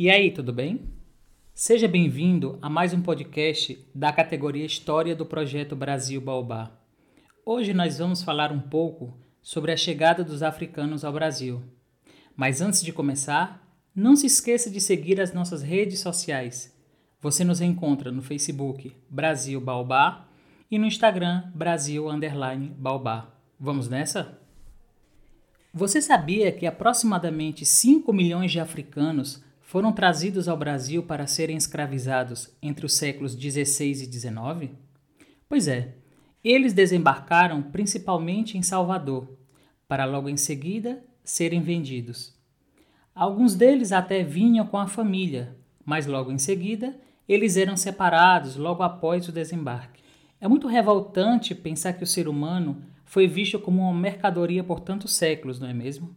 E aí, tudo bem? Seja bem-vindo a mais um podcast da categoria História do Projeto Brasil Baobá. Hoje nós vamos falar um pouco sobre a chegada dos africanos ao Brasil. Mas antes de começar, não se esqueça de seguir as nossas redes sociais. Você nos encontra no Facebook Brasil Baobá e no Instagram Brasil Underline Baobá. Vamos nessa? Você sabia que aproximadamente 5 milhões de africanos foram trazidos ao Brasil para serem escravizados entre os séculos 16 e 19? Pois é, eles desembarcaram principalmente em Salvador, para logo em seguida serem vendidos. Alguns deles até vinham com a família, mas logo em seguida eles eram separados logo após o desembarque. É muito revoltante pensar que o ser humano foi visto como uma mercadoria por tantos séculos, não é mesmo?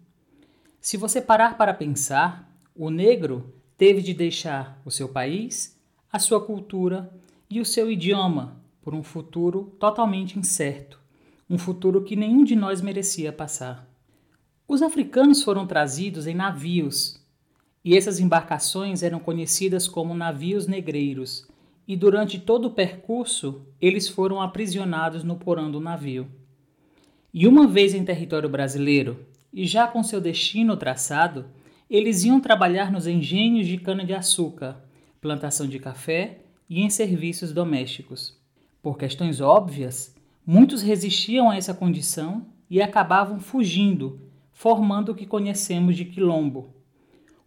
Se você parar para pensar, o negro teve de deixar o seu país, a sua cultura e o seu idioma por um futuro totalmente incerto, um futuro que nenhum de nós merecia passar. Os africanos foram trazidos em navios, e essas embarcações eram conhecidas como navios negreiros, e durante todo o percurso eles foram aprisionados no porão do navio. E uma vez em território brasileiro, e já com seu destino traçado, eles iam trabalhar nos engenhos de cana-de-açúcar, plantação de café e em serviços domésticos. Por questões óbvias, muitos resistiam a essa condição e acabavam fugindo, formando o que conhecemos de quilombo.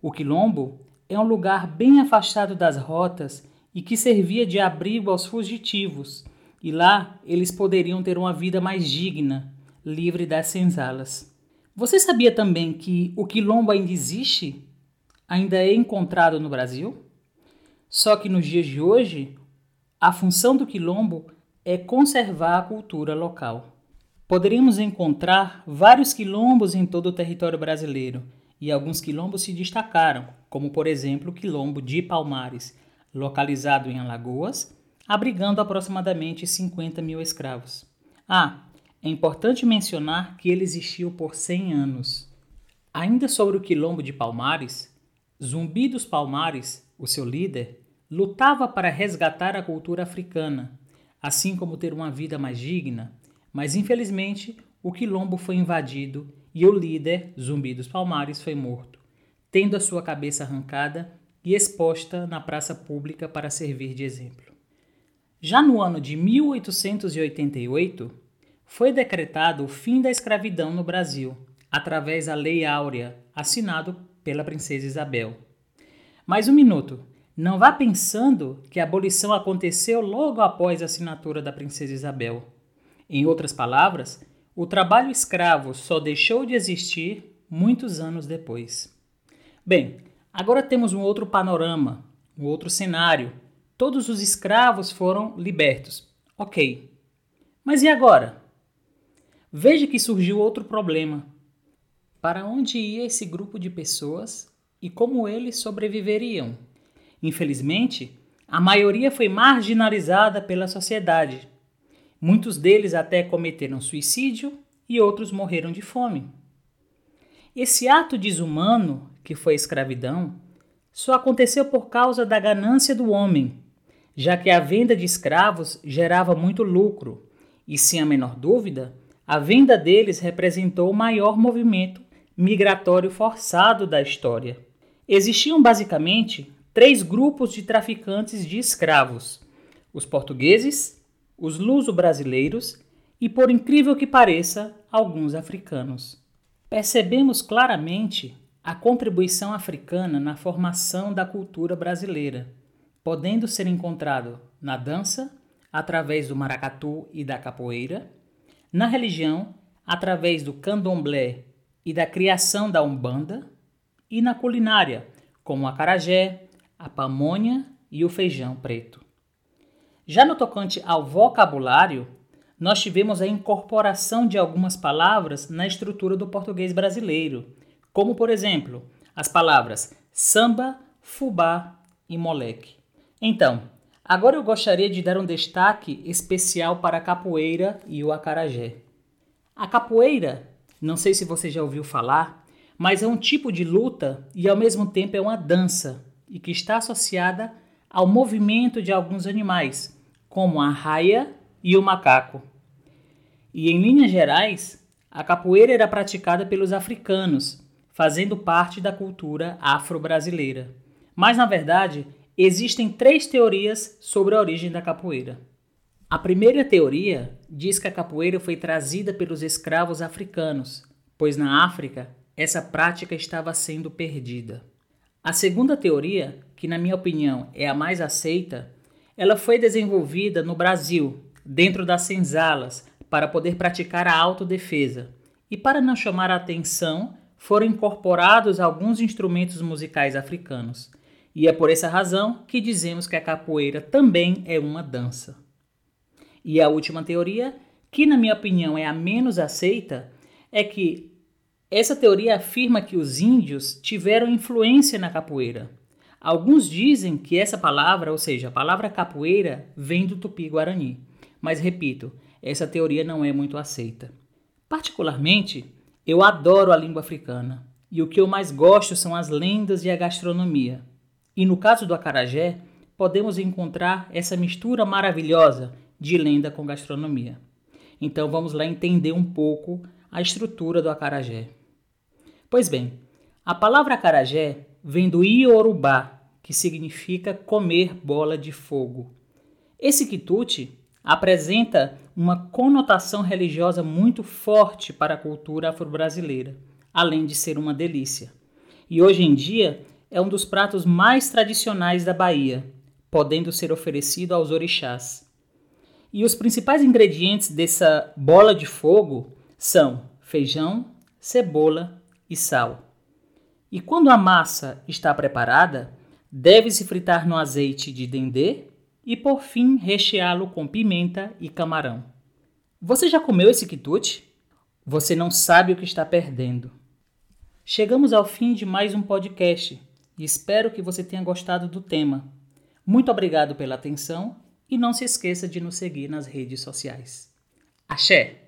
O quilombo é um lugar bem afastado das rotas e que servia de abrigo aos fugitivos, e lá eles poderiam ter uma vida mais digna, livre das senzalas. Você sabia também que o quilombo ainda existe? Ainda é encontrado no Brasil? Só que nos dias de hoje, a função do quilombo é conservar a cultura local. Poderíamos encontrar vários quilombos em todo o território brasileiro, e alguns quilombos se destacaram, como por exemplo o quilombo de Palmares, localizado em Alagoas, abrigando aproximadamente 50 mil escravos. Ah, é importante mencionar que ele existiu por 100 anos. Ainda sobre o quilombo de Palmares, Zumbi dos Palmares, o seu líder, lutava para resgatar a cultura africana, assim como ter uma vida mais digna, mas infelizmente o quilombo foi invadido e o líder, Zumbi dos Palmares, foi morto, tendo a sua cabeça arrancada e exposta na praça pública para servir de exemplo. Já no ano de 1888, foi decretado o fim da escravidão no Brasil, através da Lei Áurea, assinado pela princesa Isabel. Mais um minuto. Não vá pensando que a abolição aconteceu logo após a assinatura da princesa Isabel. Em outras palavras, o trabalho escravo só deixou de existir muitos anos depois. Bem, agora temos um outro panorama, um outro cenário. Todos os escravos foram libertos. Ok. Mas e agora? Veja que surgiu outro problema. Para onde ia esse grupo de pessoas e como eles sobreviveriam? Infelizmente, a maioria foi marginalizada pela sociedade. Muitos deles até cometeram suicídio e outros morreram de fome. Esse ato desumano, que foi a escravidão, só aconteceu por causa da ganância do homem, já que a venda de escravos gerava muito lucro e, sem a menor dúvida, a venda deles representou o maior movimento migratório forçado da história. Existiam basicamente três grupos de traficantes de escravos: os portugueses, os luso-brasileiros e, por incrível que pareça, alguns africanos. Percebemos claramente a contribuição africana na formação da cultura brasileira, podendo ser encontrado na dança, através do maracatu e da capoeira, na religião, através do candomblé e da criação da umbanda, e na culinária, como o acarajé, a pamonha e o feijão preto. Já no tocante ao vocabulário, nós tivemos a incorporação de algumas palavras na estrutura do português brasileiro, como por exemplo, as palavras samba, fubá e moleque. Então, Agora eu gostaria de dar um destaque especial para a capoeira e o acarajé. A capoeira, não sei se você já ouviu falar, mas é um tipo de luta e ao mesmo tempo é uma dança, e que está associada ao movimento de alguns animais, como a raia e o macaco. E em linhas gerais, a capoeira era praticada pelos africanos, fazendo parte da cultura afro-brasileira. Mas na verdade, existem três teorias sobre a origem da capoeira. A primeira teoria diz que a capoeira foi trazida pelos escravos africanos, pois na África essa prática estava sendo perdida. A segunda teoria, que na minha opinião é a mais aceita, ela foi desenvolvida no Brasil, dentro das senzalas, para poder praticar a autodefesa. E para não chamar a atenção, foram incorporados alguns instrumentos musicais africanos. E é por essa razão que dizemos que a capoeira também é uma dança. E a última teoria, que na minha opinião é a menos aceita, é que essa teoria afirma que os índios tiveram influência na capoeira. Alguns dizem que essa palavra, ou seja, a palavra capoeira, vem do tupi-guarani. Mas repito, essa teoria não é muito aceita. Particularmente, eu adoro a língua africana e o que eu mais gosto são as lendas e a gastronomia. E no caso do acarajé, podemos encontrar essa mistura maravilhosa de lenda com gastronomia. Então vamos lá entender um pouco a estrutura do acarajé. Pois bem, a palavra acarajé vem do iorubá, que significa comer bola de fogo. Esse quitute apresenta uma conotação religiosa muito forte para a cultura afro-brasileira, além de ser uma delícia. E hoje em dia é um dos pratos mais tradicionais da Bahia, podendo ser oferecido aos orixás. E os principais ingredientes dessa bola de fogo são feijão, cebola, e sal. E quando a massa está preparada, deve-se fritar no azeite de dendê e por fim recheá-lo com pimenta e camarão. Você já comeu esse quitute? Você não sabe o que está perdendo. Chegamos ao fim de mais um podcast e espero que você tenha gostado do tema. Muito obrigado pela atenção e não se esqueça de nos seguir nas redes sociais. Axé!